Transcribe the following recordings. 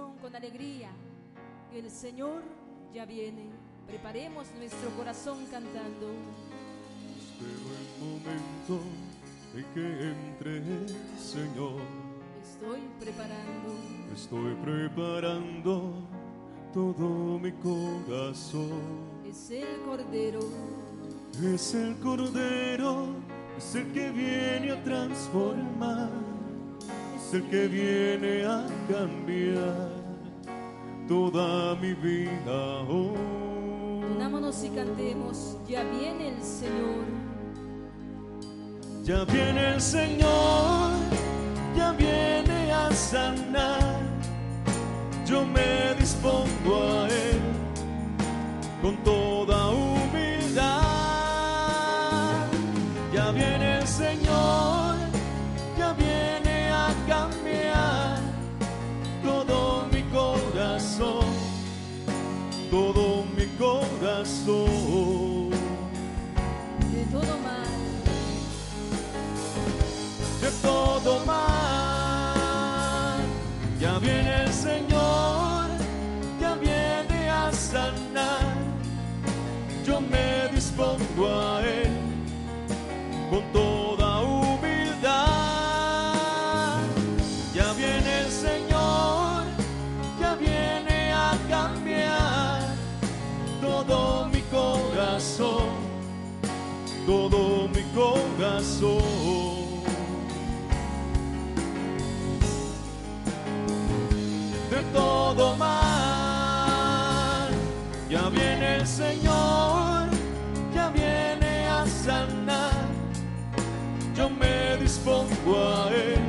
Con alegría. El Señor ya viene. Preparemos nuestro corazón cantando. Espero el momento en que entre, Señor. Estoy preparando. Estoy preparando todo mi corazón. Es el Cordero. Es el Cordero, es el que viene a transformar, es el que viene a cambiar toda mi vida. Oh, Unámonos y cantemos. Ya viene el Señor. ya viene el Señor, ya viene a sanar. Yo me dispongo a Él con toda humildad. Todo mal. Ya viene el Señor, ya viene a sanar. Yo me dispongo a Él con toda humildad. Ya viene el Señor, ya viene a cambiar todo mi corazón, todo mi corazón. Todo mal. Ya viene el Señor, ya viene a sanar. Yo me dispongo a Él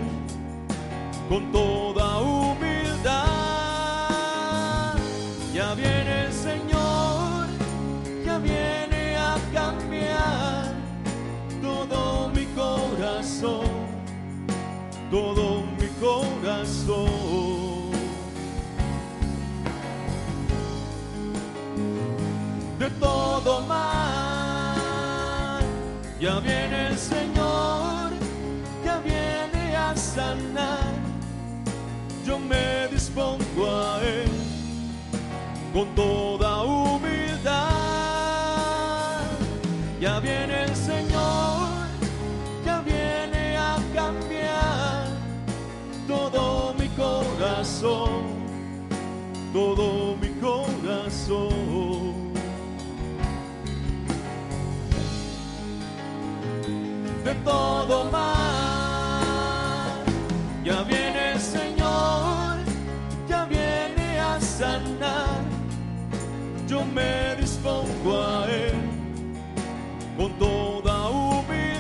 con toda humildad. Ya viene el Señor, ya viene a cambiar todo mi corazón, todo mi corazón. Todo mal. Ya viene el Señor, ya viene a sanar. Yo me dispongo a Él con toda todo mal. Ya viene el Señor, ya viene a sanar. Yo me dispongo a Él con toda humildad.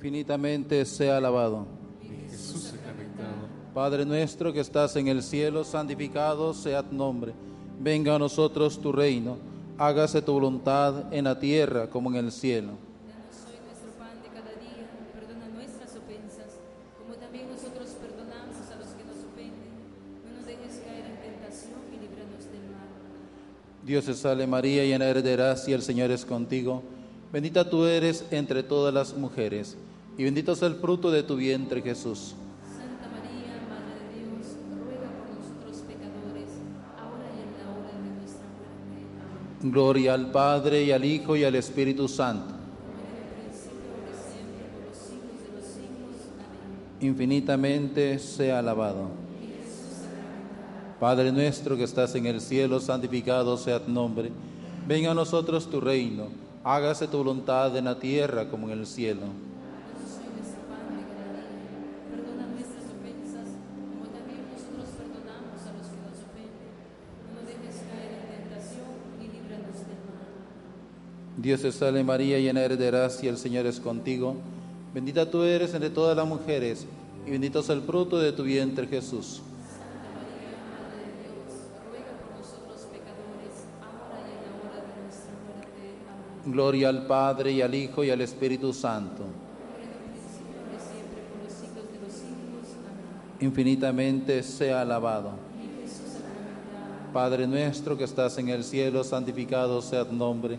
Infinitamente sea alabado. Jesús sacramentado, Padre nuestro que estás en el cielo, santificado sea tu nombre. Venga a nosotros tu reino, hágase tu voluntad en la tierra como en el cielo. Danos hoy nuestro pan de cada día, perdona nuestras ofensas, como también nosotros perdonamos a los que nos ofenden. No nos dejes caer en tentación y líbranos del mal. Dios te salve María, llena eres de gracia, el Señor es contigo. Bendita tú eres entre todas las mujeres, y bendito es el fruto de tu vientre Jesús. Santa María, Madre de Dios, ruega por nosotros pecadores, ahora y en la hora de nuestra muerte. Amén. Gloria al Padre y al Hijo y al Espíritu Santo. Infinitamente sea alabado. Padre nuestro que estás en el cielo, santificado sea tu nombre. Venga a nosotros tu reino. Hágase tu voluntad en la tierra como en el cielo. Danos hoy nuestro pan de cada día. Perdona nuestras ofensas, como también nosotros perdonamos a los que nos ofenden. No nos dejes caer en tentación y líbranos del mal. Dios te salve María, llena eres de gracia, el Señor es contigo. Bendita tú eres entre todas las mujeres, y bendito es el fruto de tu vientre Jesús. Gloria al Padre y al Hijo y al Espíritu Santo. Infinitamente sea alabado. Padre nuestro que estás en el cielo, santificado sea tu nombre.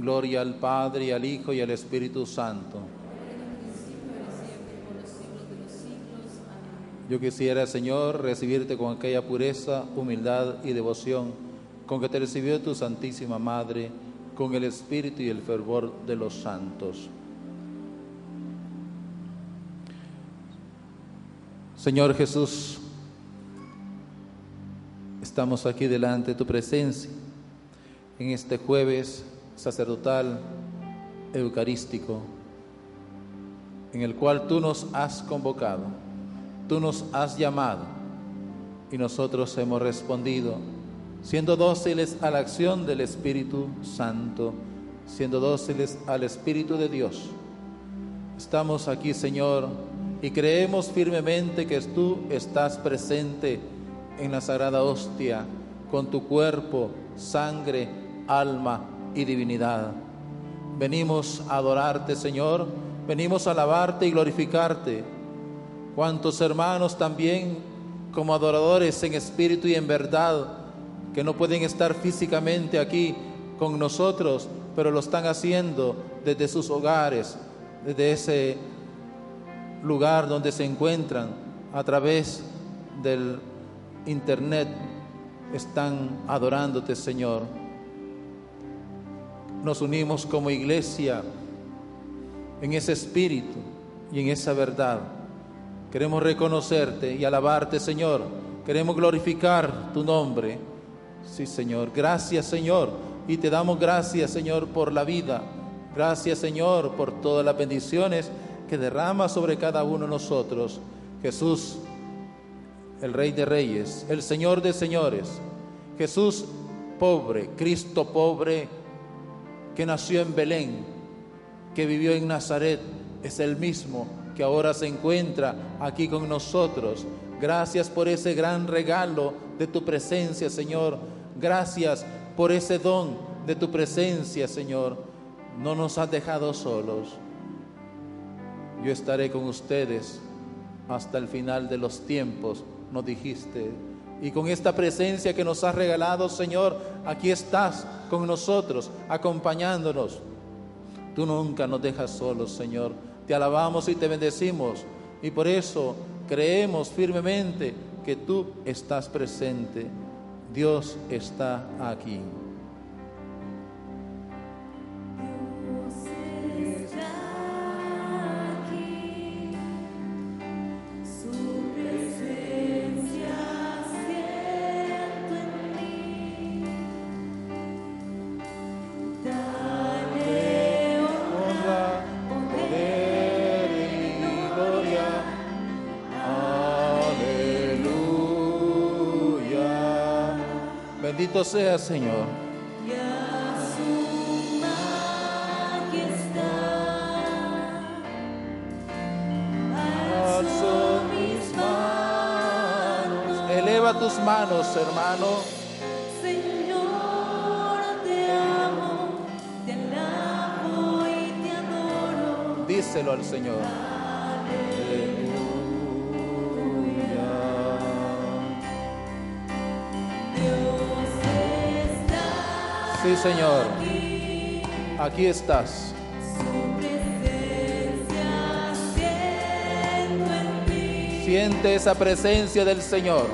Gloria al Padre y al Hijo y al Espíritu Santo. Yo quisiera, Señor, recibirte con aquella pureza, humildad y devoción con que te recibió tu Santísima Madre, con el espíritu y el fervor de los santos. Señor Jesús, estamos aquí delante de tu presencia en este jueves sacerdotal eucarístico en el cual tú nos has convocado, tú nos has llamado y nosotros hemos respondido, siendo dóciles a la acción del Espíritu Santo, siendo dóciles al Espíritu de Dios. Estamos aquí, Señor, y creemos firmemente que tú estás presente en la sagrada hostia con tu cuerpo, sangre, alma y divinidad. Venimos a adorarte, Señor, venimos a alabarte y glorificarte. Cuantos hermanos también como adoradores en espíritu y en verdad, que no pueden estar físicamente aquí con nosotros, pero lo están haciendo desde sus hogares, desde ese lugar donde se encuentran, a través del internet, están adorándote, Señor. Nos unimos como iglesia en ese espíritu y en esa verdad. Queremos reconocerte y alabarte, Señor. Queremos glorificar tu nombre. Sí, Señor. Gracias, Señor. Y te damos gracias, Señor, por la vida. Gracias, Señor, por todas las bendiciones que derrama sobre cada uno de nosotros. Jesús, el Rey de Reyes, el Señor de Señores. Jesús pobre, Cristo pobre, que nació en Belén, que vivió en Nazaret, es el mismo que ahora se encuentra aquí con nosotros. Gracias por ese gran regalo de tu presencia, Señor. Gracias por ese don de tu presencia, Señor. No nos has dejado solos. Yo estaré con ustedes hasta el final de los tiempos, nos dijiste. Y con esta presencia que nos has regalado, Señor, aquí estás con nosotros, acompañándonos. Tú nunca nos dejas solos, Señor. Te alabamos y te bendecimos. Y por eso creemos firmemente que tú estás presente. Dios está aquí. Bendito sea Señor. Eleva tus manos, hermano. Señor, te amo, te alabo y te adoro. Díselo al Señor. Sí, Señor. Aquí estás. Siente esa presencia del Señor.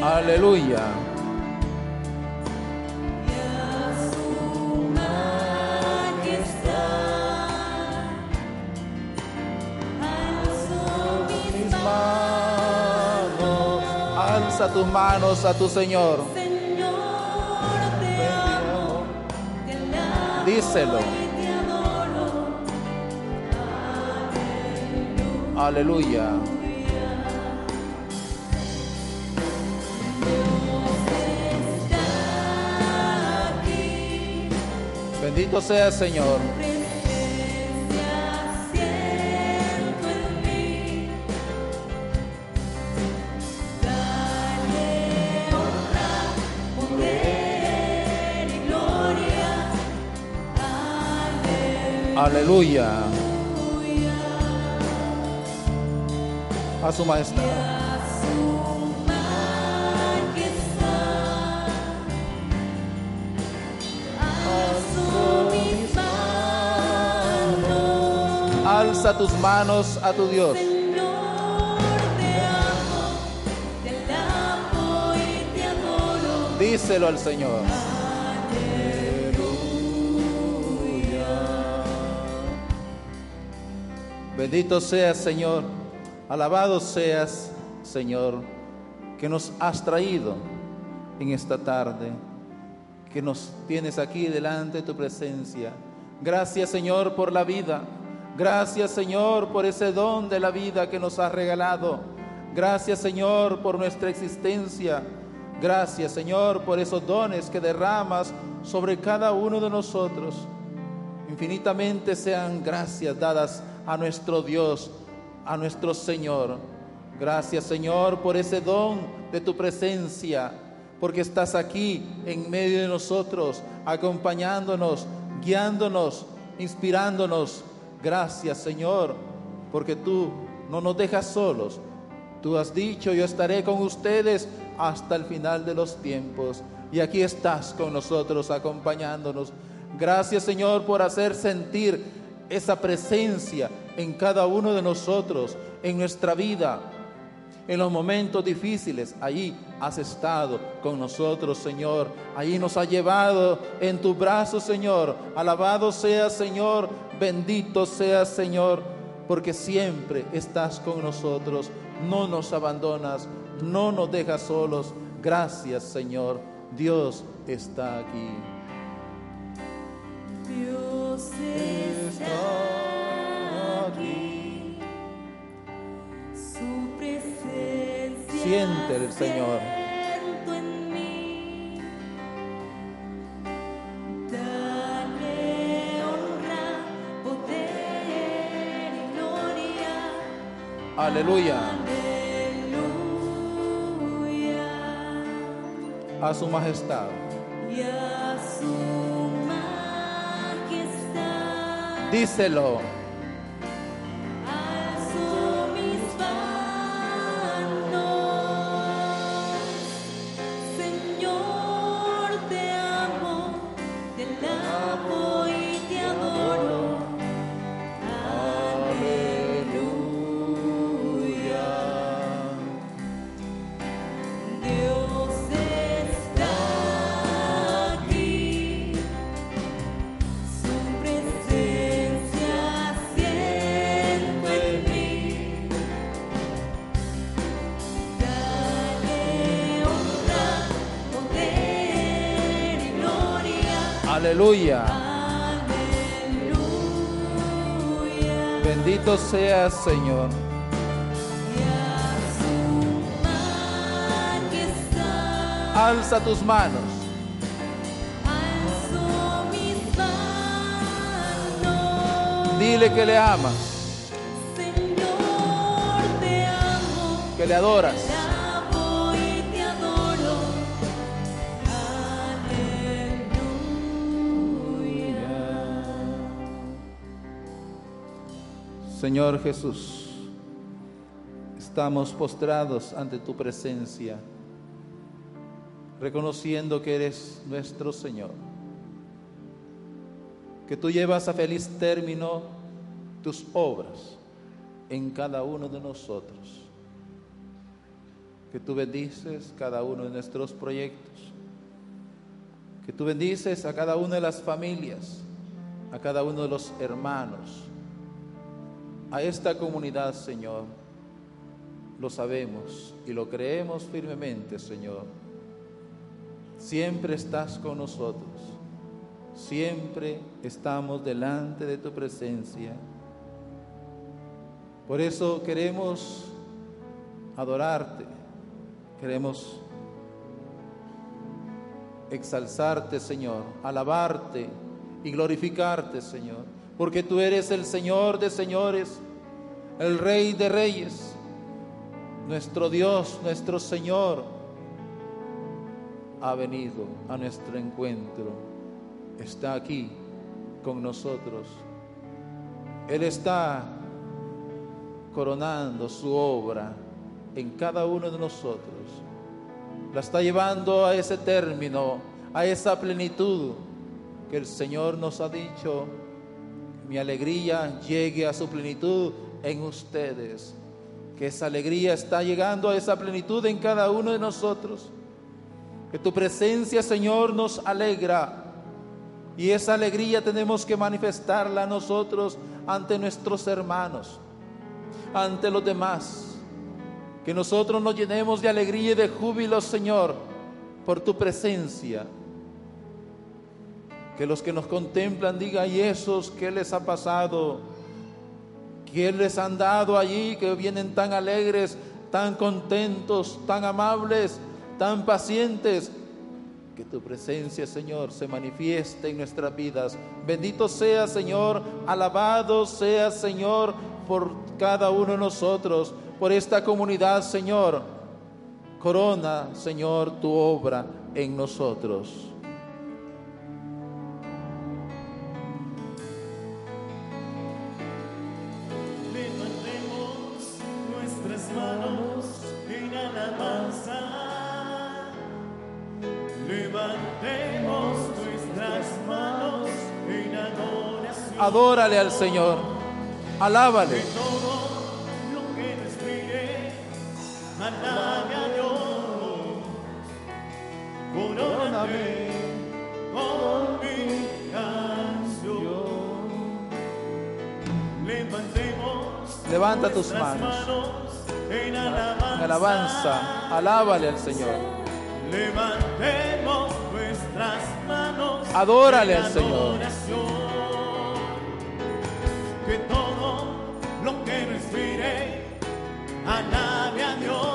Aleluya. Alza tus manos a tu Señor. Díselo. y te adoro. Aleluya. Bendito sea Señor. Aleluya. A su majestad. Alza tus manos a tu Dios. Díselo al Señor. Bendito seas, Señor. Alabado seas, Señor, que nos has traído en esta tarde, que nos tienes aquí delante de tu presencia. Gracias, Señor, por la vida. Gracias, Señor, por ese don de la vida que nos has regalado. Gracias, Señor, por nuestra existencia. Gracias, Señor, por esos dones que derramas sobre cada uno de nosotros. Infinitamente sean gracias dadas a nuestro Dios, a nuestro Señor. Gracias Señor por ese don de tu presencia, porque estás aquí en medio de nosotros, acompañándonos, guiándonos, inspirándonos. Gracias Señor, porque tú no nos dejas solos. Tú has dicho, yo estaré con ustedes hasta el final de los tiempos. Y aquí estás con nosotros, acompañándonos. Gracias Señor por hacer sentir esa presencia en cada uno de nosotros, en nuestra vida. En los momentos difíciles, allí has estado con nosotros, Señor. Allí nos has llevado en tus brazos, Señor. Alabado sea, Señor. Bendito sea, Señor. Porque siempre estás con nosotros. No nos abandonas. No nos dejas solos. Gracias, Señor. Dios está aquí. Dios Siente el Señor. Aleluya. A su majestad. Y a su Díselo. Aleluya. Aleluya. Bendito seas, Señor. Alza tus manos. alzo mis manos. Dile que le amas, Señor, te amo, que le adoras. Señor Jesús, estamos postrados ante tu presencia, reconociendo que eres nuestro Señor, que tú llevas a feliz término tus obras en cada uno de nosotros, que tú bendices cada uno de nuestros proyectos, que tú bendices a cada una de las familias, a cada uno de los hermanos, a esta comunidad, Señor. Lo sabemos y lo creemos firmemente, Señor. Siempre estás con nosotros. Siempre estamos delante de tu presencia. Por eso queremos adorarte. Queremos exalzarte, Señor, alabarte y glorificarte, Señor, porque tú eres el Señor de señores, el Rey de reyes, nuestro Dios, nuestro Señor, ha venido a nuestro encuentro, está aquí con nosotros. Él está coronando su obra en cada uno de nosotros. La está llevando a ese término, a esa plenitud que el Señor nos ha dicho. Mi alegría llegue a su plenitud en ustedes. Que esa alegría está llegando a esa plenitud en cada uno de nosotros. Que tu presencia, Señor, nos alegra. Y esa alegría tenemos que manifestarla nosotros ante nuestros hermanos, ante los demás. Que nosotros nos llenemos de alegría y de júbilo, Señor, por tu presencia. Que los que nos contemplan digan, ¿y esos qué les ha pasado? ¿Qué les han dado allí que vienen tan alegres, tan contentos, tan amables, tan pacientes? Que tu presencia, Señor, se manifieste en nuestras vidas. Bendito sea, Señor, alabado sea, Señor, por cada uno de nosotros, por esta comunidad, Señor. Corona, Señor, tu obra en nosotros. Adórale al Señor. Alábale. Coróname con mi canción. Levantemos Levanta tus manos. en alabanza. Alábale al Señor. Levantemos nuestras manos. Adórale al Señor. Que todo lo que respire alabe a Dios.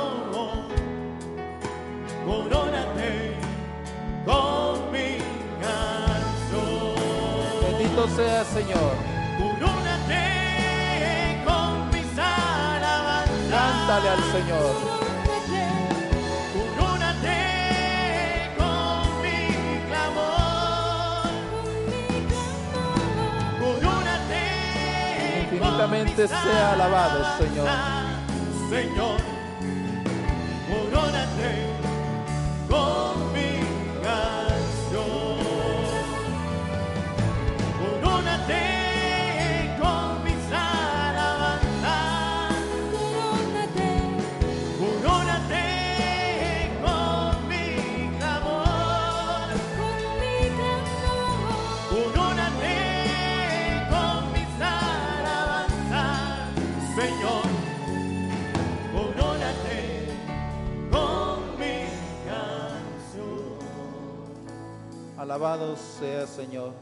Corónate con mi canción. Bendito sea, Señor. Corónate con mis alabanzas. Cántale al Señor. Mis sea alabado, Señor. Señor, corónate Alabado sea, Señor.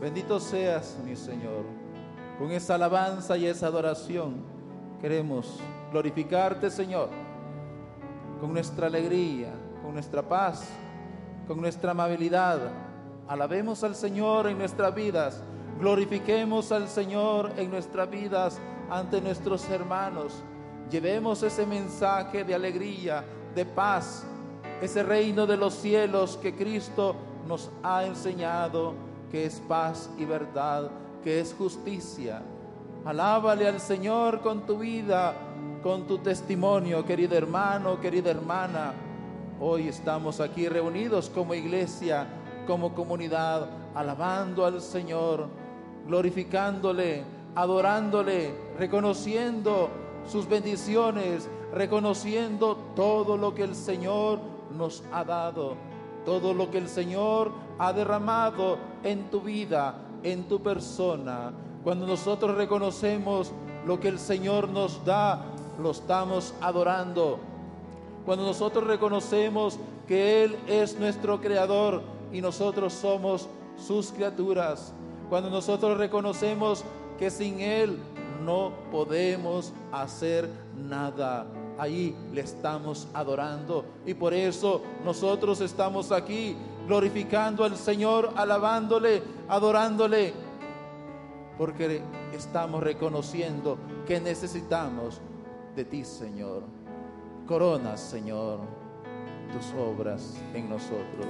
Bendito seas, mi Señor. Con esa alabanza y esa adoración queremos glorificarte, Señor, con nuestra alegría, con nuestra paz, con nuestra amabilidad. Alabemos al Señor en nuestras vidas, glorifiquemos al Señor en nuestras vidas ante nuestros hermanos. Llevemos ese mensaje de alegría, de paz, ese reino de los cielos que Cristo nos ha enseñado, que es paz y verdad, que es justicia. Alábale al Señor con tu vida, con tu testimonio, querido hermano, querida hermana. Hoy estamos aquí reunidos como iglesia, como comunidad, alabando al Señor, glorificándole, adorándole, reconociendo sus bendiciones, reconociendo todo lo que el Señor nos ha dado, todo lo que el Señor ha derramado en tu vida, en tu persona. Cuando nosotros reconocemos lo que el Señor nos da, lo estamos adorando. Cuando nosotros reconocemos que Él es nuestro creador y nosotros somos sus criaturas. Cuando nosotros reconocemos que sin Él no podemos hacer nada. Ahí le estamos adorando y por eso nosotros estamos aquí glorificando al Señor, alabándole, adorándole, porque estamos reconociendo que necesitamos de ti, Señor. Corona, Señor, tus obras en nosotros.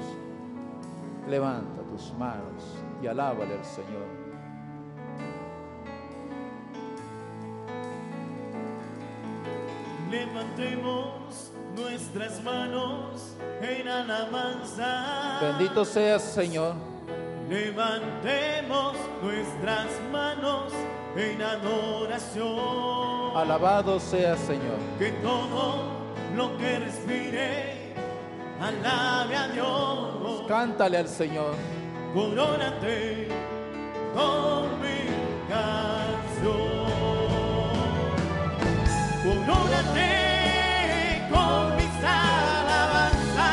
Levanta tus manos y alábale al Señor. Levantemos nuestras manos en alabanza. Bendito seas, Señor. Levantemos nuestras manos en adoración. Alabado seas, Señor. Que todo lo que respire alabe a Dios. Cántale al Señor. Corónate con mi canción. Corónate con mis alabanzas.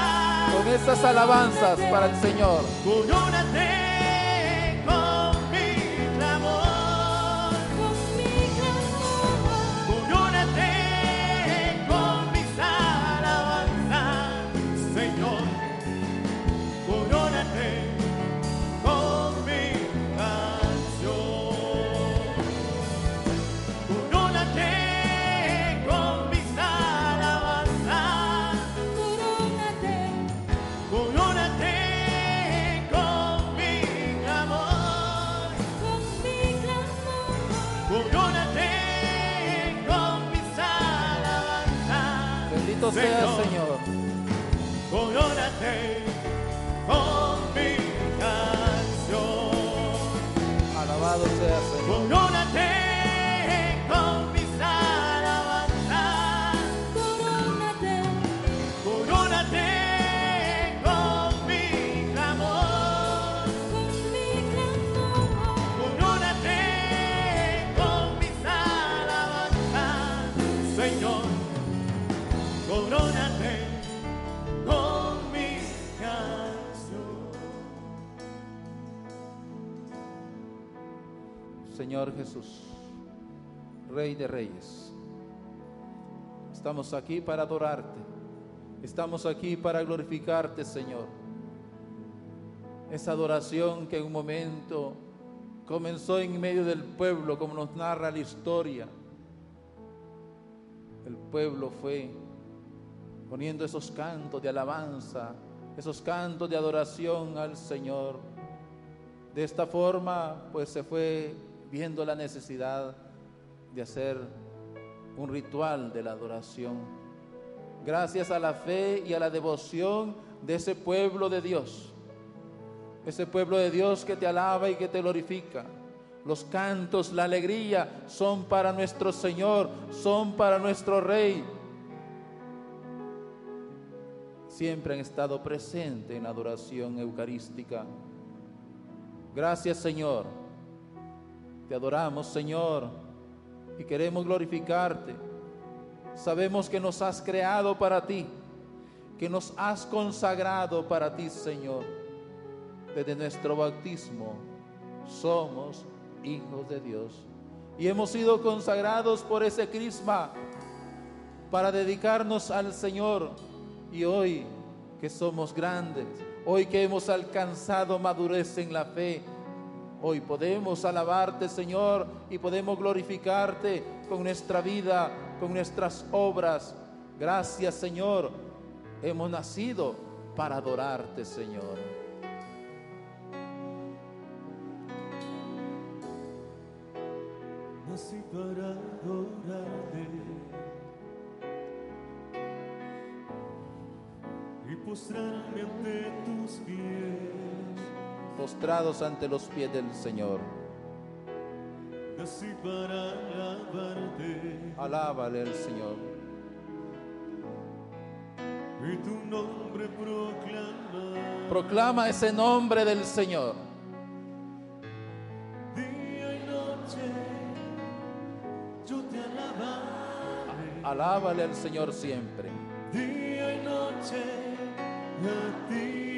Con esas alabanzas para el Señor. Corónate Estamos aquí para adorarte. Estamos aquí para glorificarte, Señor. Esa adoración que en un momento comenzó en medio del pueblo, como nos narra la historia. El pueblo fue poniendo esos cantos de alabanza, esos cantos de adoración al Señor. De esta forma, pues se fue viendo la necesidad de hacer un ritual de la adoración. Gracias a la fe y a la devoción de ese pueblo de Dios. Ese pueblo de Dios que te alaba y que te glorifica. Los cantos, la alegría son para nuestro Señor, son para nuestro Rey. Siempre han estado presentes en la adoración eucarística. Gracias Señor. Te adoramos Señor y queremos glorificarte. Sabemos que nos has creado para ti, que nos has consagrado para ti Señor. Desde nuestro bautismo somos hijos de Dios. y hemos sido consagrados por ese crisma para dedicarnos al Señor. Y hoy que somos grandes, hoy que hemos alcanzado madurez en la fe, hoy podemos alabarte, Señor, y podemos glorificarte con nuestra vida, con nuestras obras. Gracias, Señor. Hemos nacido para adorarte, Señor. nací para adorarte y postrarme ante tus pies. Postrados ante los pies del Señor. Nací para alabarte Alábale al Señor. y tu nombre proclamar. Proclama ese nombre del Señor. Día y noche yo te alabaré. Alábale al Señor siempre. Día y noche a ti.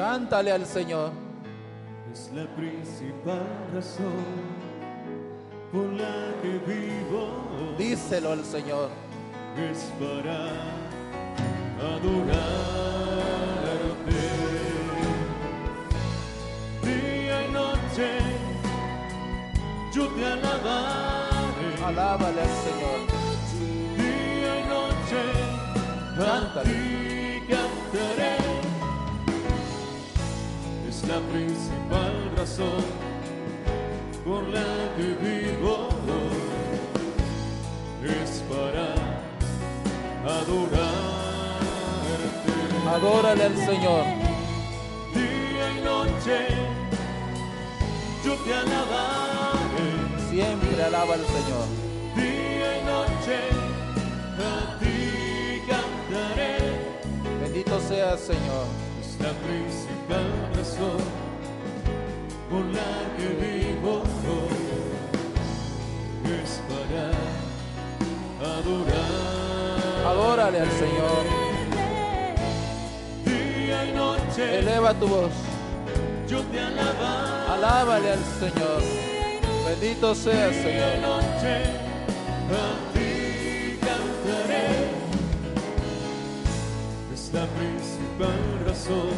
Cántale al Señor. Es la principal razón por la que vivo. Díselo al Señor. Es para adorarte. Día y noche yo te alabaré. Alábale al Señor. Día y noche Cántale. La principal razón por la que vivo. Es para adorarte. Adórale al Señor. Día y noche yo te alabaré. Siempre alaba al Señor. Día y noche a ti cantaré. Bendito sea Señor. La principal razón por la que vivo es para adorar. Adórale al Señor. Día y noche Eleva tu voz. yo te alabaré. Alábale al Señor. Bendito sea Día y Señor. noche a ti cantaré. Es la principal razón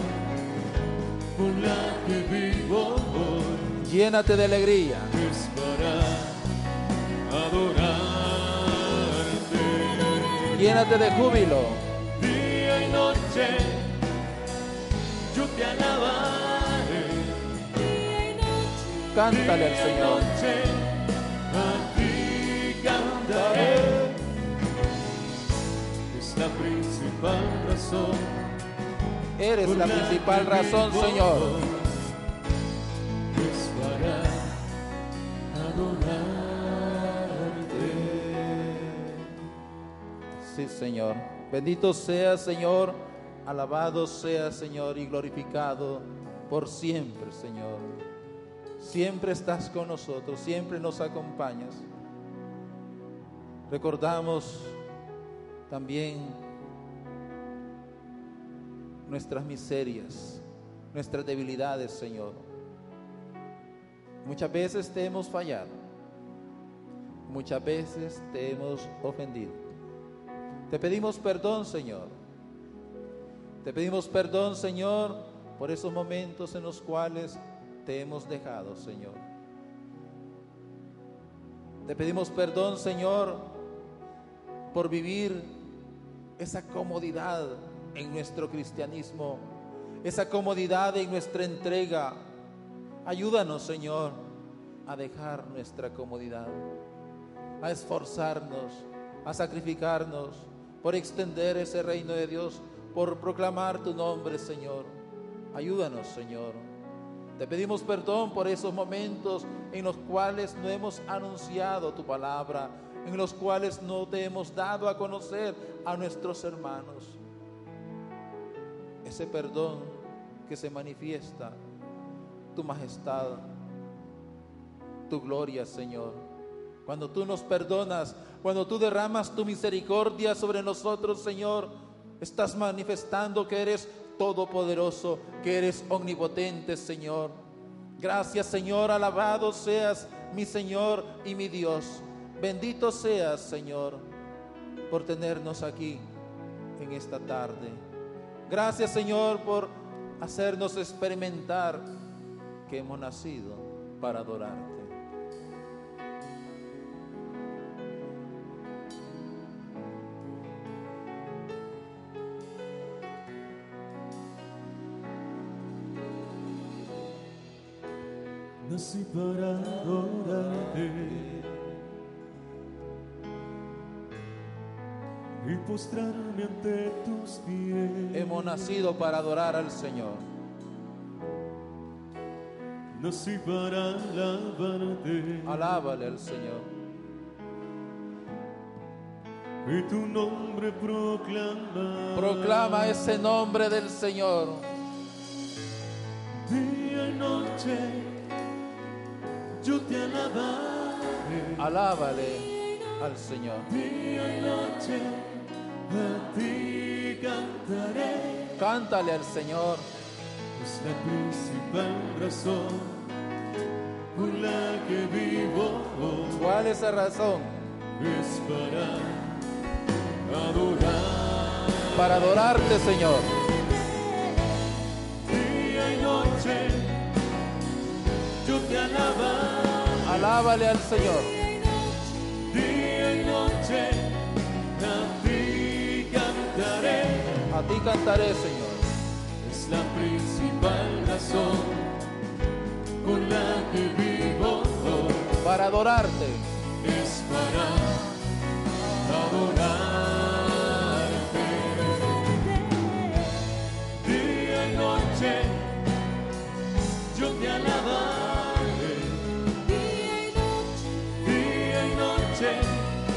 por la que vivo hoy. Llénate de alegría. es para adorarte. Llénate de júbilo. Día y noche yo te alabaré. Cántale al Día y Señor. noche a ti cantaré. Es la principal razón. Eres la principal razón, Señor. Sí, Señor. Bendito sea, Señor. Alabado sea, Señor, y glorificado por siempre, Señor. Siempre estás con nosotros, siempre nos acompañas. Recordamos también nuestras miserias, nuestras debilidades, Señor. Muchas veces te hemos fallado, muchas veces te hemos ofendido. Te pedimos perdón, Señor. Te pedimos perdón, Señor, por esos momentos en los cuales te hemos dejado, Señor. Te pedimos perdón, Señor, por vivir esa comodidad en nuestro cristianismo, esa comodidad en nuestra entrega. Ayúdanos, Señor, a dejar nuestra comodidad, a esforzarnos, a sacrificarnos por extender ese reino de Dios, por proclamar tu nombre, Señor. Ayúdanos, Señor. Te pedimos perdón por esos momentos en los cuales no hemos anunciado tu palabra, en los cuales no te hemos dado a conocer a nuestros hermanos. Ese perdón que se manifiesta, tu majestad, tu gloria, Señor. Cuando tú nos perdonas, cuando tú derramas tu misericordia sobre nosotros, Señor, estás manifestando que eres todopoderoso, que eres omnipotente, Señor. Gracias, Señor, alabado seas mi Señor y mi Dios. Bendito seas, Señor, por tenernos aquí en esta tarde. Gracias, Señor, por hacernos experimentar que hemos nacido para adorarte. Nací para adorarte y postrarme ante tus pies. Hemos nacido para adorar al Señor. Nací para alabarte Alábale al Señor. y tu nombre proclamar. Proclama ese nombre del Señor. Día y noche yo te alabaré. Alábale al Señor. Día y noche Cántale al Señor. Es la principal razón por la que vivo. ¿Cuál es la razón? Es para adorar. Para adorarte, Señor. Día y noche yo te alabaré. Alábale al Señor. A ti cantaré, Señor. Es la principal razón por la que vivo. Para adorarte. Es para adorarte. Día y noche yo te alabaré. Día y noche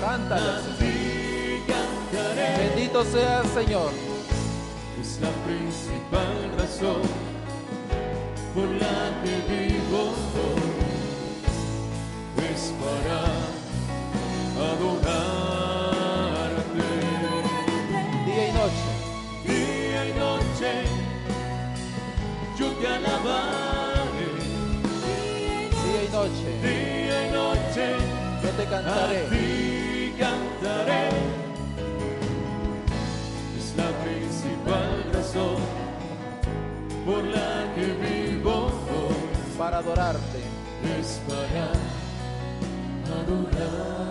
Cántale al a Señor. ti cantaré. Bendito sea el Señor. Es la principal razón por la que vivo. Es para adorarte. Día y noche. Día y noche yo te alabaré. Día y noche. Día y noche Yo te a cantaré. ti cantaré. Razón por la que vivo. Para adorarte. Es para adorarte.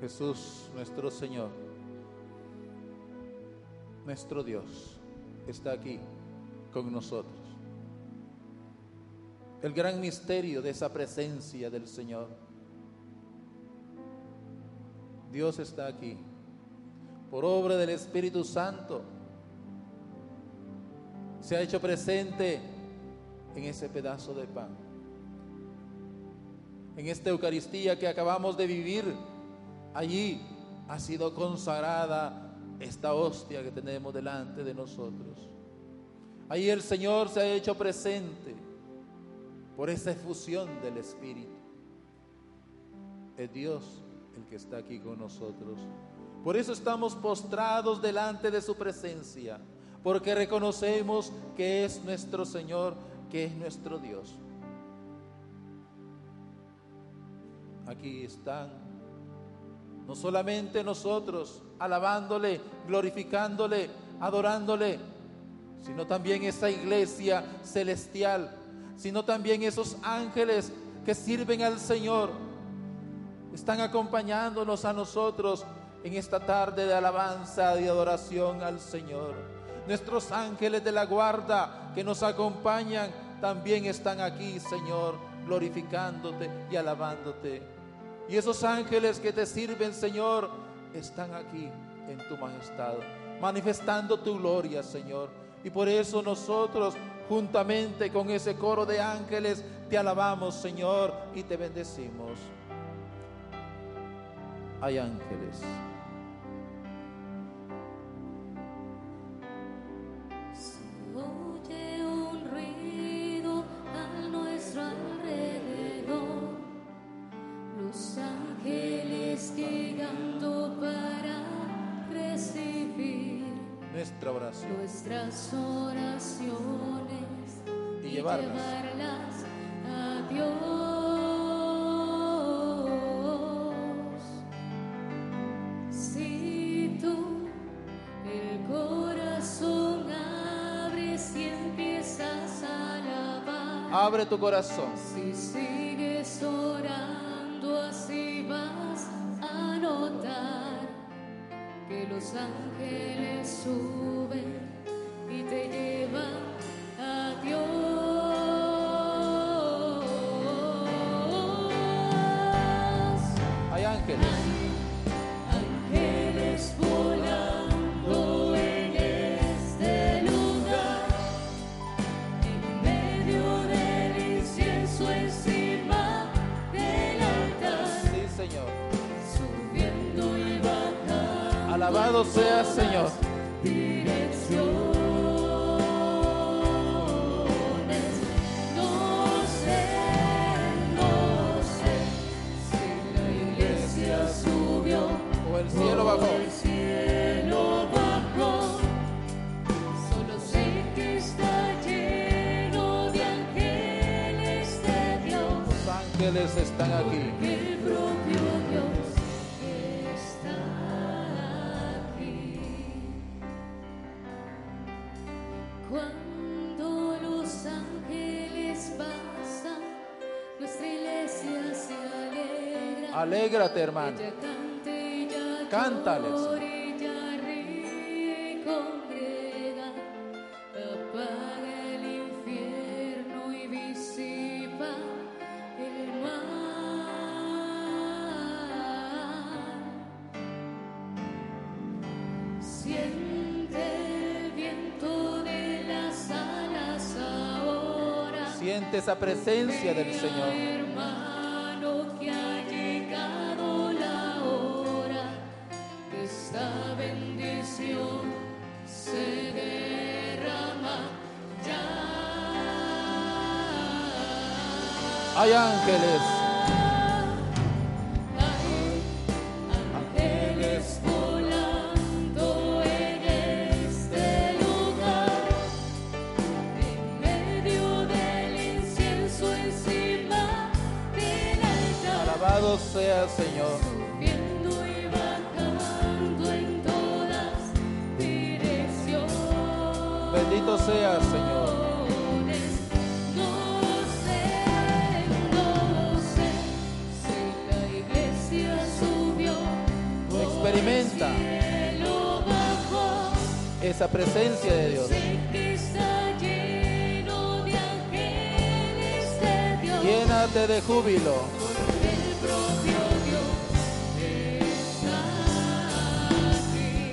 Jesús, nuestro Señor, nuestro Dios, está aquí con nosotros. El gran misterio de esa presencia del Señor. Dios está aquí por obra del Espíritu Santo. Se ha hecho presente en ese pedazo de pan. En esta Eucaristía que acabamos de vivir, allí ha sido consagrada esta hostia que tenemos delante de nosotros. Allí el Señor se ha hecho presente por esa efusión del Espíritu. Es Dios el que está aquí con nosotros. Por eso estamos postrados delante de su presencia, porque reconocemos que es nuestro Señor, que es nuestro Dios. Aquí están no solamente nosotros alabándole, glorificándole, adorándole, sino también esa iglesia celestial, sino también esos ángeles que sirven al Señor, están acompañándonos a nosotros en esta tarde de alabanza y adoración al Señor. Nuestros ángeles de la guarda que nos acompañan también están aquí, Señor, glorificándote y alabándote. Y esos ángeles que te sirven, Señor, están aquí en tu majestad, manifestando tu gloria, Señor. Y por eso nosotros, juntamente con ese coro de ángeles, te alabamos, Señor, y te bendecimos. Nuestra oración. nuestras oraciones. Y llevarlas. llevarlas a Dios. Abre tu corazón. Si sigues orando así vas a notar que los ángeles suben y te llevan a Dios. Hay ángeles. Alas ahora. Siente esa presencia del Señor. Altar. Alabado sea, Señor. Subiendo y bajando en todas direcciones. Bendito sea, Señor. Esa presencia de Dios. Llénate de júbilo.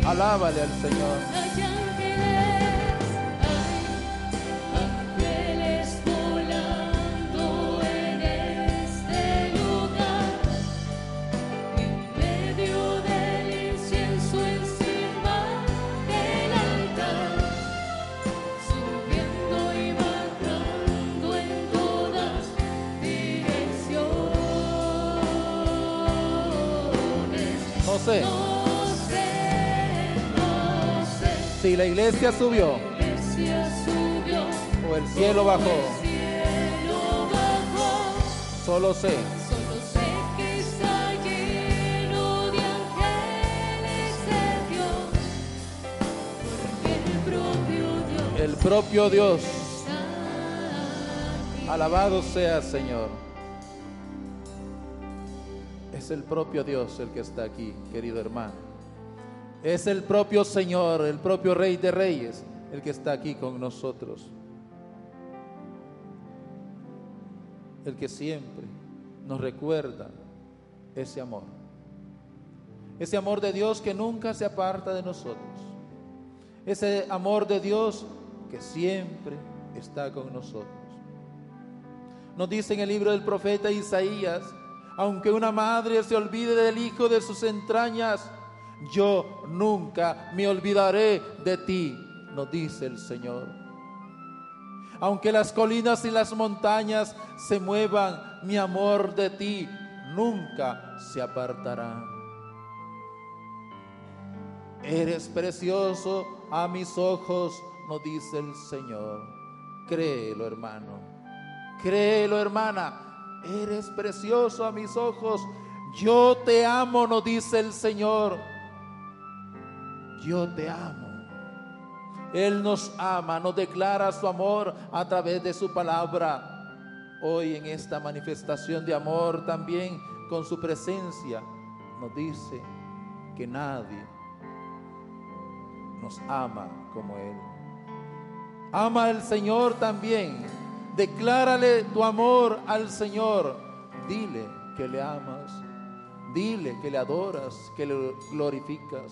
Alábale al Señor. La iglesia subió o el cielo bajó. Solo sé que está lleno de ángeles de Dios, porque el propio Dios. Alabado sea, Señor. Es el propio Dios el que está aquí, querido hermano. Es el propio Señor, el propio Rey de Reyes, el que está aquí con nosotros. El que siempre nos recuerda ese amor. Ese amor de Dios que nunca se aparta de nosotros. Ese amor de Dios que siempre está con nosotros. Nos dice en el libro del profeta Isaías, aunque una madre se olvide del hijo de sus entrañas, yo nunca me olvidaré de ti, nos dice el Señor. Aunque las colinas y las montañas se muevan, mi amor de ti nunca se apartará. Eres precioso a mis ojos, nos dice el Señor. Créelo, hermano. Créelo, hermana. Eres precioso a mis ojos. Yo te amo, nos dice el Señor. Yo te amo. Él nos ama, nos declara su amor a través de su palabra. Hoy en esta manifestación de amor también con su presencia nos dice que nadie nos ama como Él. Ama al Señor también. Declárale tu amor al Señor. Dile que le amas. Dile que le adoras, que le glorificas.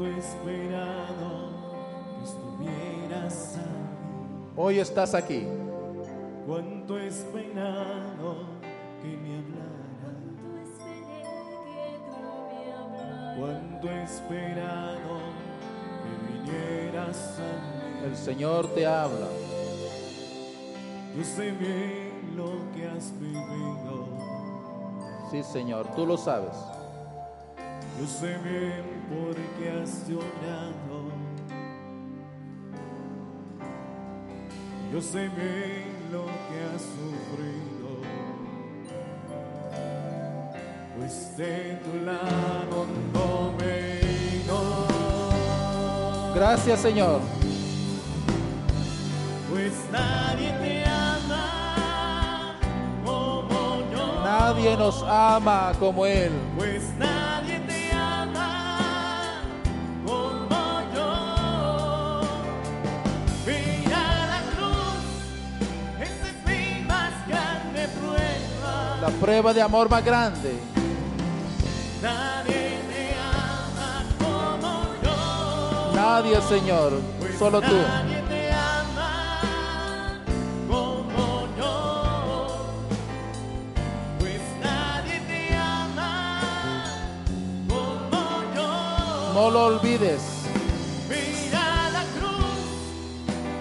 He esperado que estuvieras aquí. Hoy estás aquí. Cuánto he esperado que me hablaras. Cuánto he esperado que vinieras a mí. El Señor te habla. Yo sé bien lo que has vivido. Sí, Señor, tú lo sabes. Yo sé bien por qué has llorado. Yo sé bien lo que has sufrido. Pues de tu lado no me. Gracias, Señor. Pues nadie te ama como yo. Nadie nos ama como Él. Pues nadie La prueba de amor más grande. Nadie te ama como yo. Nadie, Señor. Pues Solo tú. Nadie te ama como yo. Pues nadie te ama como yo. No lo olvides. Mira la cruz,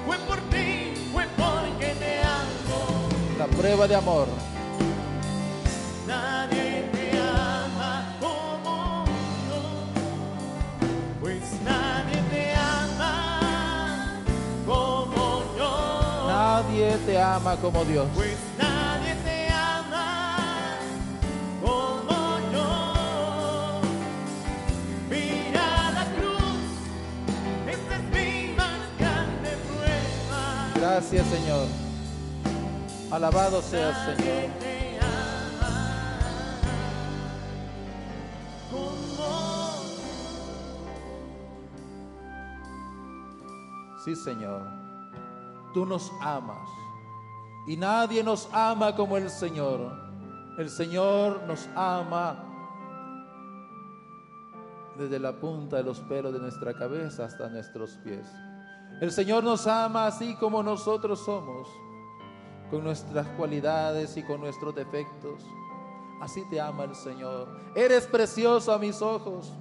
fue por ti, fue porque te amo. La prueba de amor. Te ama como Dios. pues nadie te ama como yo. Mira la cruz, esta es mi más grande prueba. Gracias, Señor. Alabado seas, Señor. Sí, Señor. Tú nos amas. Y nadie nos ama como el Señor. El Señor nos ama desde la punta de los pelos de nuestra cabeza hasta nuestros pies. El Señor nos ama así como nosotros somos, con nuestras cualidades y con nuestros defectos. Así te ama el Señor. Eres precioso a mis ojos.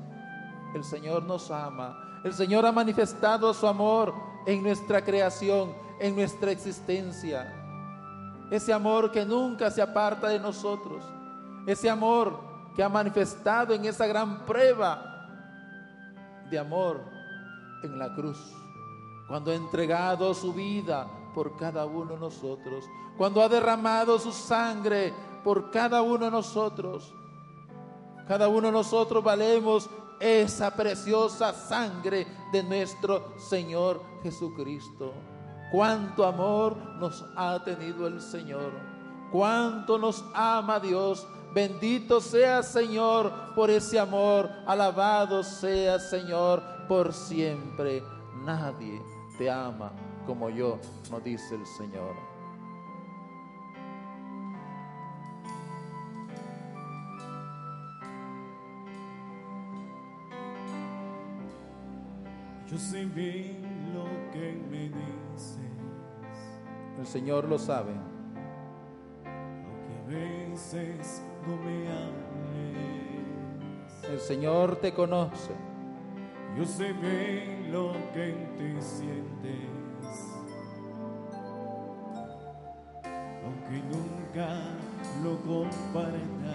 El Señor nos ama. El Señor ha manifestado su amor en nuestra creación, en nuestra existencia. Ese amor que nunca se aparta de nosotros. Ese amor que ha manifestado en esa gran prueba de amor en la cruz. Cuando ha entregado su vida por cada uno de nosotros. Cuando ha derramado su sangre por cada uno de nosotros. Cada uno de nosotros valemos esa preciosa sangre de nuestro Señor Jesucristo. Cuánto amor nos ha tenido el Señor. Cuánto nos ama Dios. Bendito sea Señor por ese amor. Alabado sea Señor por siempre. Nadie te ama como yo, nos dice el Señor. sé bien lo que me dices, El Señor lo sabe. aunque a veces no me hables. El Señor te conoce. Yo sé bien lo que en ti sientes, aunque nunca lo comprendas.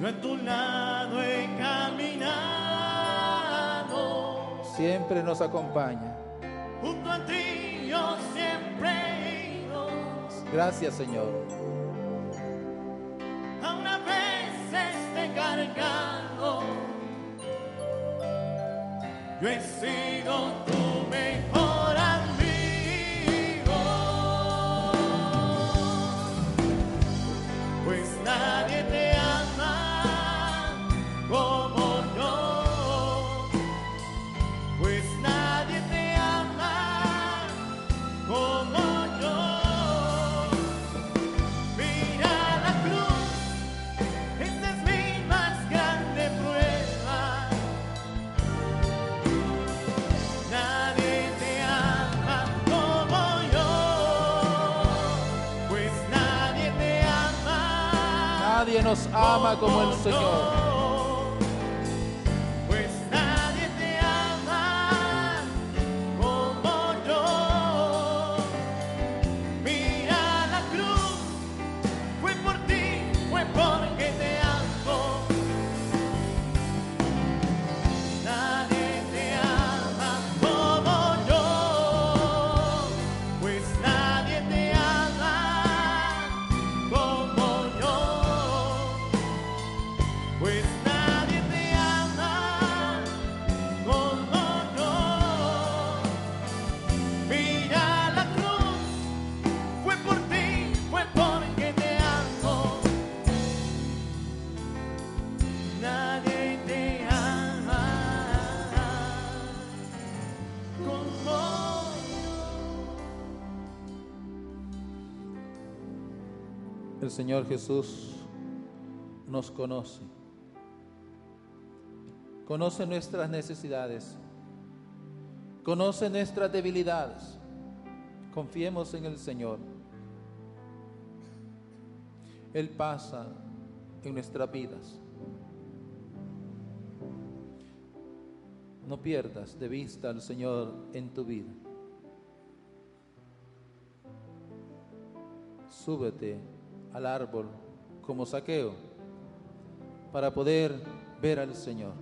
Yo a tu lado he caminado, Siempre nos acompaña. Junto a ti yo siempre. Gracias, Señor. A veces te he cargado. Yo he sido tu mejor nos ama como el Señor. Señor Jesús nos conoce. Conoce nuestras necesidades. Conoce nuestras debilidades. Confiemos en el Señor. Él pasa en nuestras vidas. No pierdas de vista al Señor en tu vida. Súbete al árbol como saqueo para poder ver al Señor.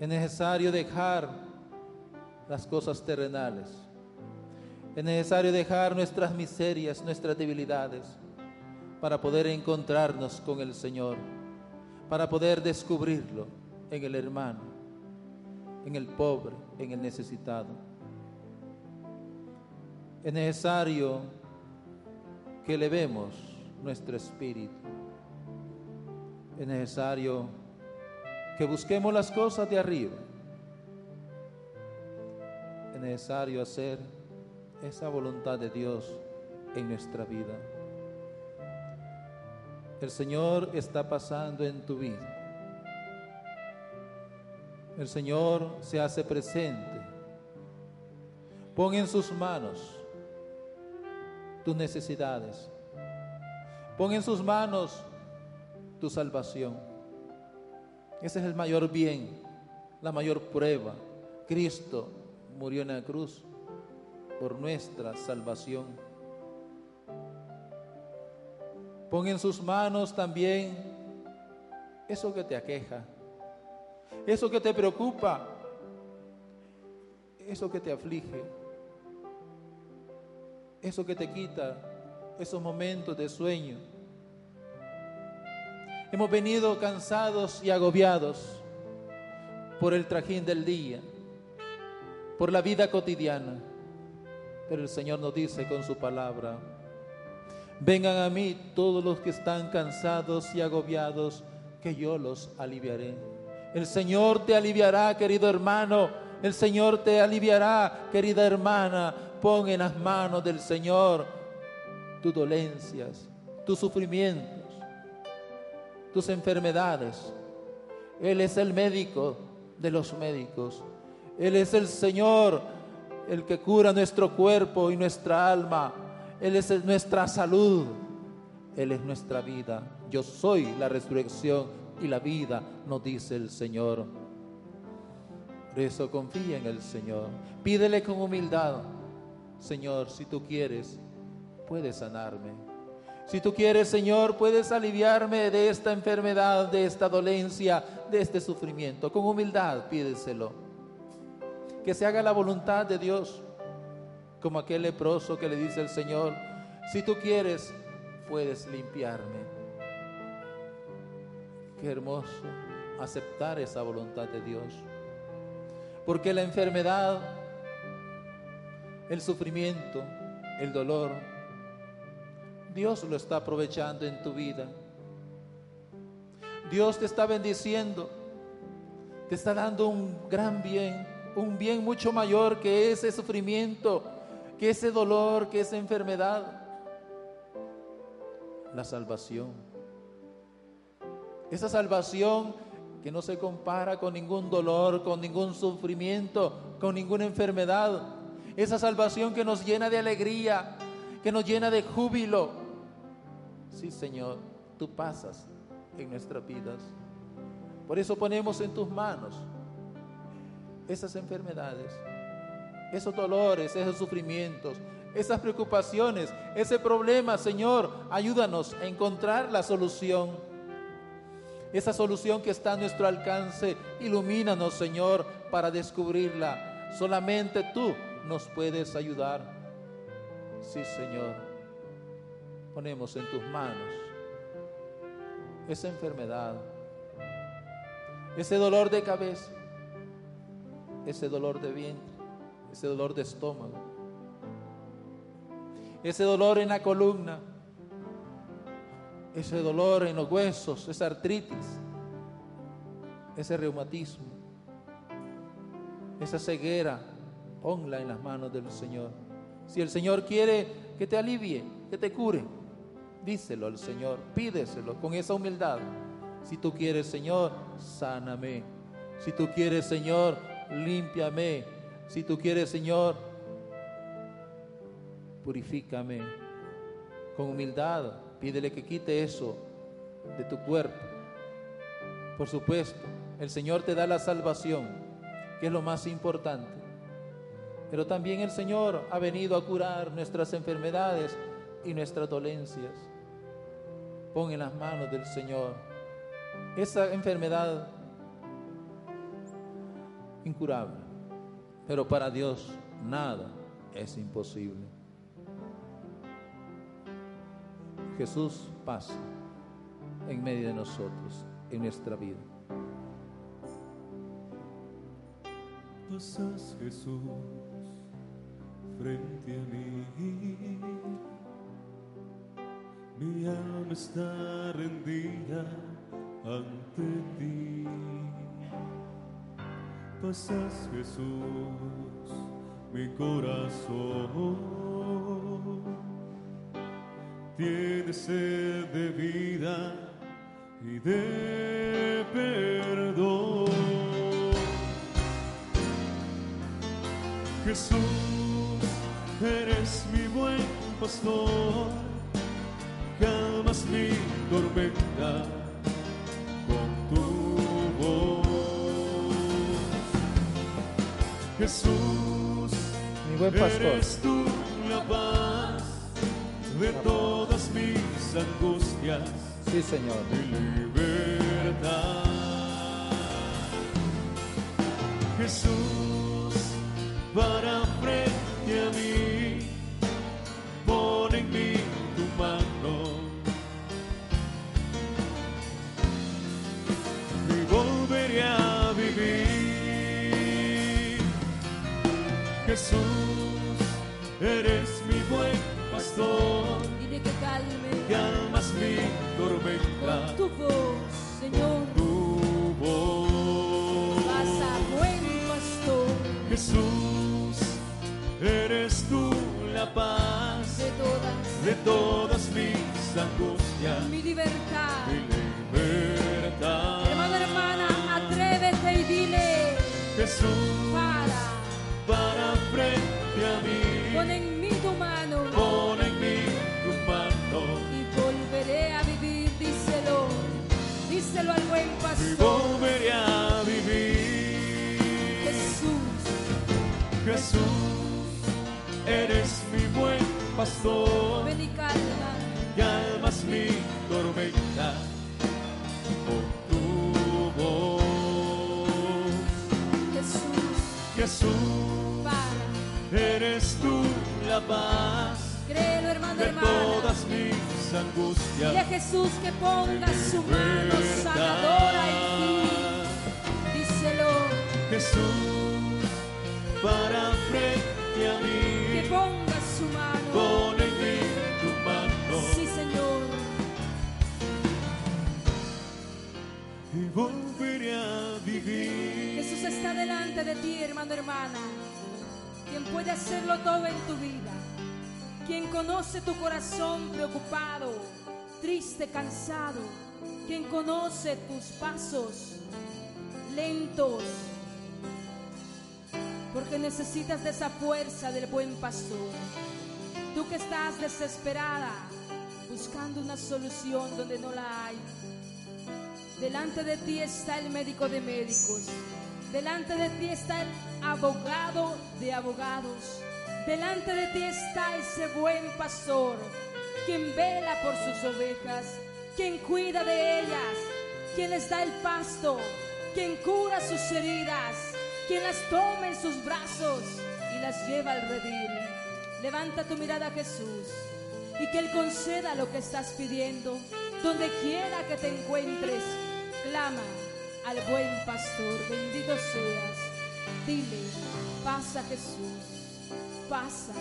Es necesario dejar las cosas terrenales. Es necesario dejar nuestras miserias, nuestras debilidades, para poder encontrarnos con el Señor, para poder descubrirlo en el hermano, en el pobre, en el necesitado. Es necesario que elevemos nuestro espíritu. Es necesario que busquemos las cosas de arriba. Es necesario hacer esa voluntad de Dios en nuestra vida. El Señor está pasando en tu vida. El Señor se hace presente. Pon en sus manos tus necesidades. Pon en sus manos tu salvación. Ese es el mayor bien, la mayor prueba. Cristo murió en la cruz por nuestra salvación. Pon en sus manos también eso que te aqueja, eso que te preocupa, eso que te aflige, eso que te quita esos momentos de sueño. Hemos venido cansados y agobiados por el trajín del día, por la vida cotidiana. Pero el Señor nos dice con su palabra, vengan a mí todos los que están cansados y agobiados, que yo los aliviaré. El Señor te aliviará, querido hermano. El Señor te aliviará, querida hermana. Pon en las manos del Señor tus dolencias, tus sufrimientos, tus enfermedades. Él es el médico de los médicos. Él es el Señor, el que cura nuestro cuerpo y nuestra alma. Él es nuestra salud. Él es nuestra vida. Yo soy la resurrección y la vida, nos dice el Señor. Por eso confía en el Señor. Pídele con humildad. Señor, si tú quieres, puedes sanarme. Si tú quieres, Señor, puedes aliviarme de esta enfermedad, de esta dolencia, de este sufrimiento. Con humildad pídeselo. Que se haga la voluntad de Dios, como aquel leproso que le dice al Señor, si tú quieres, puedes limpiarme. Qué hermoso aceptar esa voluntad de Dios. Porque la enfermedad, el sufrimiento, el dolor, Dios lo está aprovechando en tu vida. Dios te está bendiciendo, te está dando un gran bien, un bien mucho mayor que ese sufrimiento, que ese dolor, que esa enfermedad. La salvación. Esa salvación que no se compara con ningún dolor, con ningún sufrimiento, con ninguna enfermedad. Esa salvación que nos llena de alegría, que nos llena de júbilo. Sí, Señor, tú pasas en nuestras vidas. Por eso ponemos en tus manos esas enfermedades, esos dolores, esos sufrimientos, esas preocupaciones, ese problema, Señor. Ayúdanos a encontrar la solución. Esa solución que está a nuestro alcance, ilumínanos, Señor, para descubrirla. Solamente tú nos puedes ayudar. Sí, Señor. Ponemos en tus manos esa enfermedad, ese dolor de cabeza, ese dolor de vientre, ese dolor de estómago, ese dolor en la columna, ese dolor en los huesos, esa artritis, ese reumatismo, esa ceguera, ponla en las manos del Señor. Si el Señor quiere que te alivie, que te cure, díselo al Señor, pídeselo con esa humildad. Si tú quieres, Señor, sáname. Si tú quieres, Señor, límpiame. Si tú quieres, Señor, purifícame. Con humildad, pídele que quite eso de tu cuerpo. Por supuesto, el Señor te da la salvación, que es lo más importante. Pero también el Señor ha venido a curar nuestras enfermedades y nuestras dolencias. Pon en las manos del Señor esa enfermedad incurable. Pero para Dios nada es imposible. Jesús pasa en medio de nosotros, en nuestra vida. Pasas Jesús frente a mí. Mi alma está rendida ante ti. Pasas Jesús, mi corazón tiene sed de vida y de perdón. Jesús, eres mi buen pastor, calmas mi tormenta con tu voz. Jesús, Mi buen pastor. eres tú la paz de todas mis angustias Sí, Señor. y libertad. Jesús, para Jesús, eres mi buen pastor, Dile que calme calmas mi tormenta. con tu voz, Señor. tu voz. Pasa, buen pastor Jesús, eres tú la paz de todas de todas mis angustias mi libertad. y libertad. Hermano, hermana, Jesús, Jesús, eres mi buen pastor. ven y calma, calmas mi tormenta con tu voz. Jesús, Jesús, para, eres tú la paz créelo hermano, de hermana. todas mis Dile a angustias. Jesús que ponga su mano sanadora en ti. Díselo, Jesús, para frente a que mí, ponga su mano. pon en mí tu mano Sí, Señor. y volveré a vivir. Jesús está delante de ti, hermano, hermana. Quien puede hacerlo todo en tu vida. Quien conoce tu corazón preocupado, triste, cansado. Quien conoce tus pasos lentos. Porque necesitas de esa fuerza del buen pastor. Tú que estás desesperada, buscando una solución donde no la hay. Delante de ti está el médico de médicos. Delante de ti está el abogado de abogados. Delante de ti está ese buen pastor, quien vela por sus ovejas, quien cuida de ellas, quien les da el pasto, quien cura sus heridas, quien las toma en sus brazos y las lleva al redil. Levanta tu mirada a Jesús y que Él conceda lo que estás pidiendo. Donde quiera que te encuentres, clama al buen pastor. Bendito seas. Dile, pasa Jesús, pasa.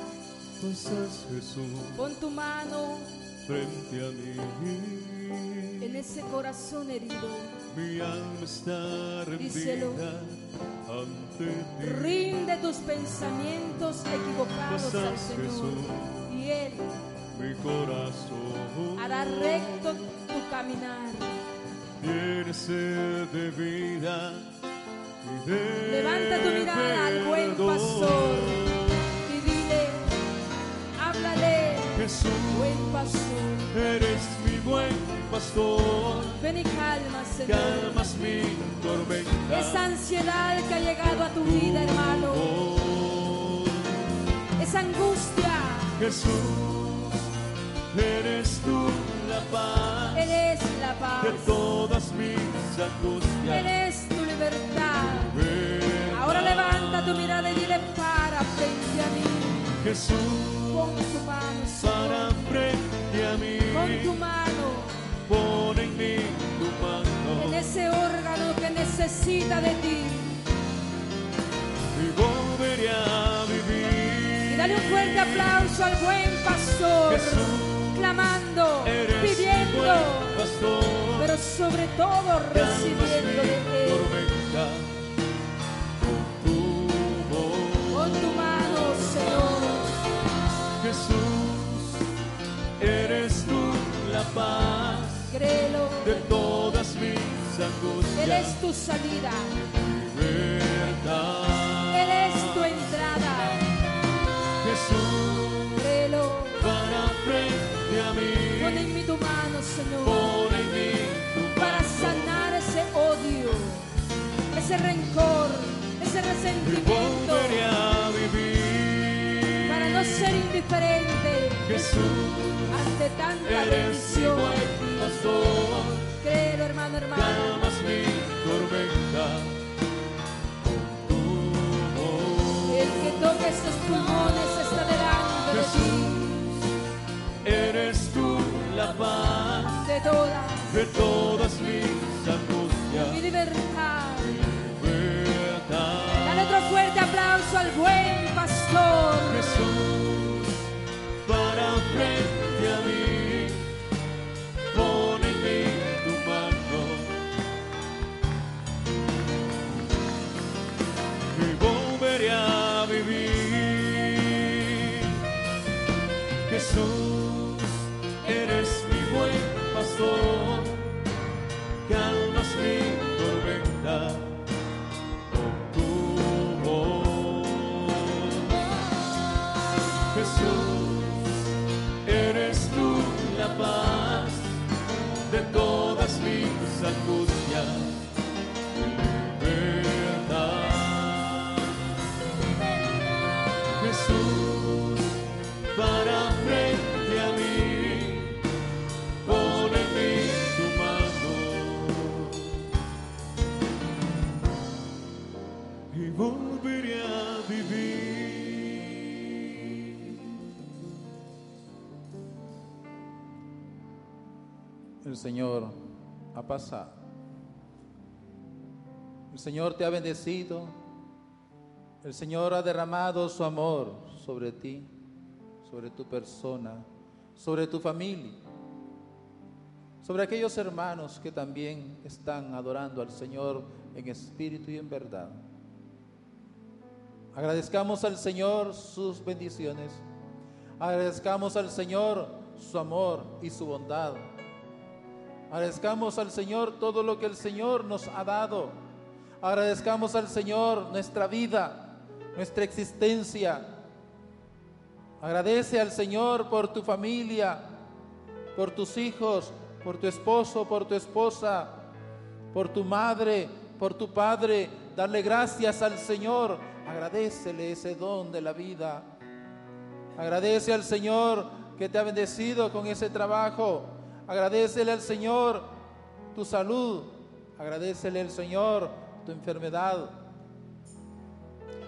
Pasas Jesús Pon tu mano frente a mí. En ese corazón herido. Mi alma está Díselo. ante ti. Rinde tus pensamientos equivocados al Señor. Jesús. Y Él Mi corazón hará recto tu caminar. tiene sed de vida y de Levanta tu mirada al buen pastor y dile, háblale, Jesús, buen pastor. eres mi buen pastor. Ven y calma, Señor. Calmas mi tormenta. Esa ansiedad que ha llegado a tu vida, hermano. Esa angustia. Jesús, eres tú la paz Él es la paz. de todas mis angustias. Él es tu libertad. Ven Ahora levanta tu mirada y dile, para frente a mí. Jesús, Pon tu mano, para frente a mí. Pon tu mano Pon en mí tu en mano ese órgano que necesita de ti. y volveré a vivir. Y dale un fuerte aplauso al buen pastor, Jesús, clamando, pidiendo, pastor. pero sobre todo recibiendo de él. tormenta con tu voz. Tu mano, Señor, Jesús, eres tú la paz créelo. de todas mis Él angustias. es tu salida, Libertad. Él es tu entrada. Jesús, Créelo. para frente a Pon mí. en mí tu mano, Señor, Pon en mí tu para sanar ese odio, ese rencor, ese resentimiento, a vivir. para no ser indiferente Jesús, ante tanta bendición ti. pastor. Créelo, hermano, hermano. calmas mi tormenta con tu voz. El que toca estos pulmones está delante de Jesús, eres tú la paz ti, de todas de todas mis mi angustias. libertad. Libertad. Dale otro fuerte aplauso al buen pastor. Jesús, para frente para frente a mí, pon en mí tu mano y volveré a vivir. El Señor ha pasado. El Señor te ha bendecido. El Señor ha derramado su amor sobre ti sobre tu persona, sobre tu familia, sobre aquellos hermanos que también están adorando al Señor en espíritu y en verdad. Agradezcamos al Señor sus bendiciones. Agradezcamos al Señor su amor y su bondad. Agradezcamos al Señor todo lo que el Señor nos ha dado. Agradezcamos al Señor nuestra vida, nuestra existencia. Agradece al Señor por tu familia, por tus hijos, por tu esposo, por tu esposa, por tu madre, por tu padre. Darle gracias al Señor. Agradecele ese don de la vida. Agradece al Señor que te ha bendecido con ese trabajo. Agradecele al Señor tu salud. Agradecele al Señor tu enfermedad.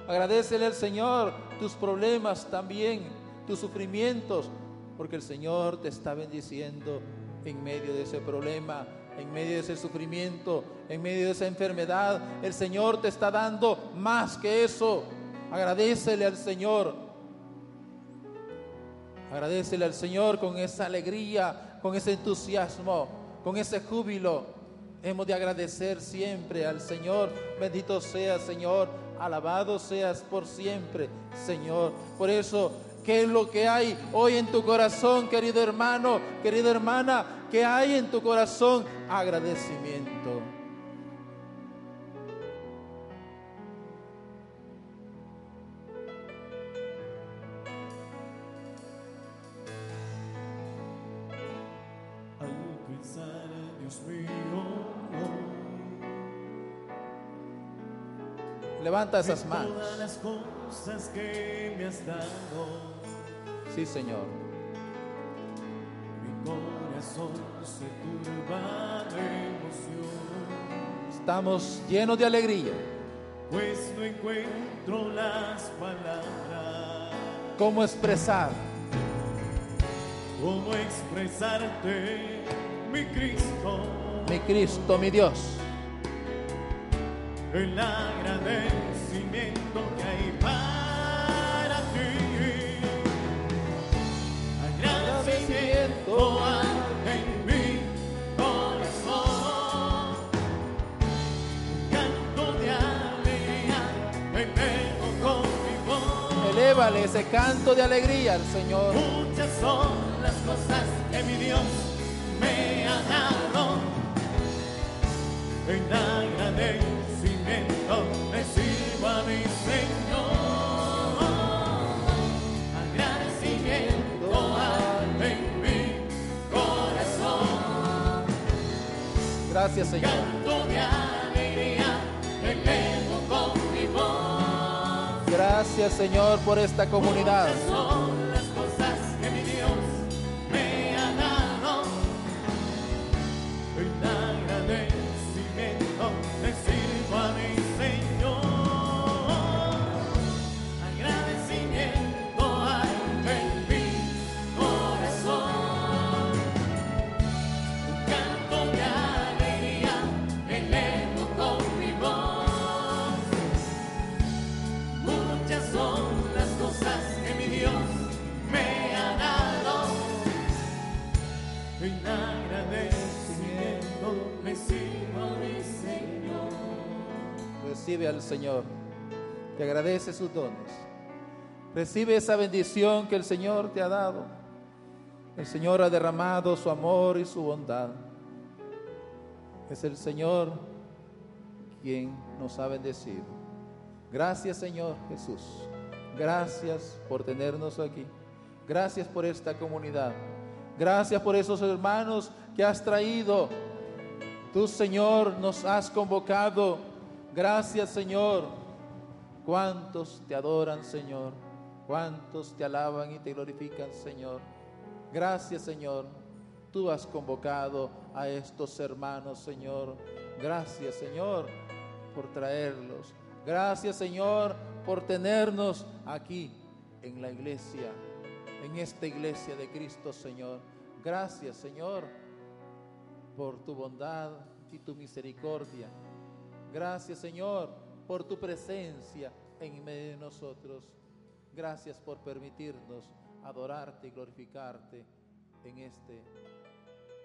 Agradecele al Señor tus problemas también, tus sufrimientos, porque el Señor te está bendiciendo en medio de ese problema, en medio de ese sufrimiento, en medio de esa enfermedad. El Señor te está dando más que eso. Agradecele al Señor. Agradecele al Señor con esa alegría, con ese entusiasmo, con ese júbilo. Hemos de agradecer siempre al Señor. Bendito seas, Señor. Alabado seas por siempre, Señor. Por eso, ¿qué es lo que hay hoy en tu corazón, querido hermano, querida hermana? ¿Qué hay en tu corazón? Agradecimiento. Levanta esas manos. todas las cosas que me has dado, Sí, Señor. mi corazón se turba de emoción, Estamos llenos de alegría. pues no encuentro las palabras. ¿Cómo expresar? ¿Cómo expresarte, mi Cristo, Mi Cristo, mi Dios. El agradecimiento que hay para ti? Agradecimiento en mi corazón, canto de alegría, elevo con mi voz. Elévale ese canto de alegría al Señor. Muchas son las cosas que mi Dios me ha dado. En agradecimiento Gracias, Señor. Canto de alegría, elevo con mi voz. Gracias, Señor, por esta comunidad. Al Señor. Te agradece sus dones. Recibe esa bendición que el Señor te ha dado. El Señor ha derramado su amor y su bondad. Es el Señor quien nos ha bendecido. Gracias Señor Jesús. Gracias por tenernos aquí. Gracias por esta comunidad. Gracias por esos hermanos que has traído. Tú Señor nos has convocado. Gracias Señor. ¿Cuántos te adoran Señor? ¿Cuántos te alaban y te glorifican Señor? Gracias Señor. Tú has convocado a estos hermanos Señor. Gracias Señor por traerlos Gracias Señor por tenernos aquí en la iglesia, en esta iglesia de Cristo Señor. Gracias Señor por tu bondad y tu misericordia. Gracias Señor por tu presencia en medio de nosotros. Gracias por permitirnos adorarte y glorificarte en este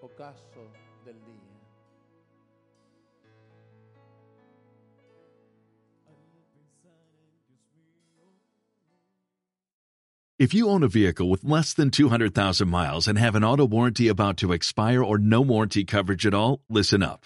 ocaso del día. If you own a vehicle with less than 200,000 miles and have an auto warranty about to expire or no warranty coverage at all, listen up.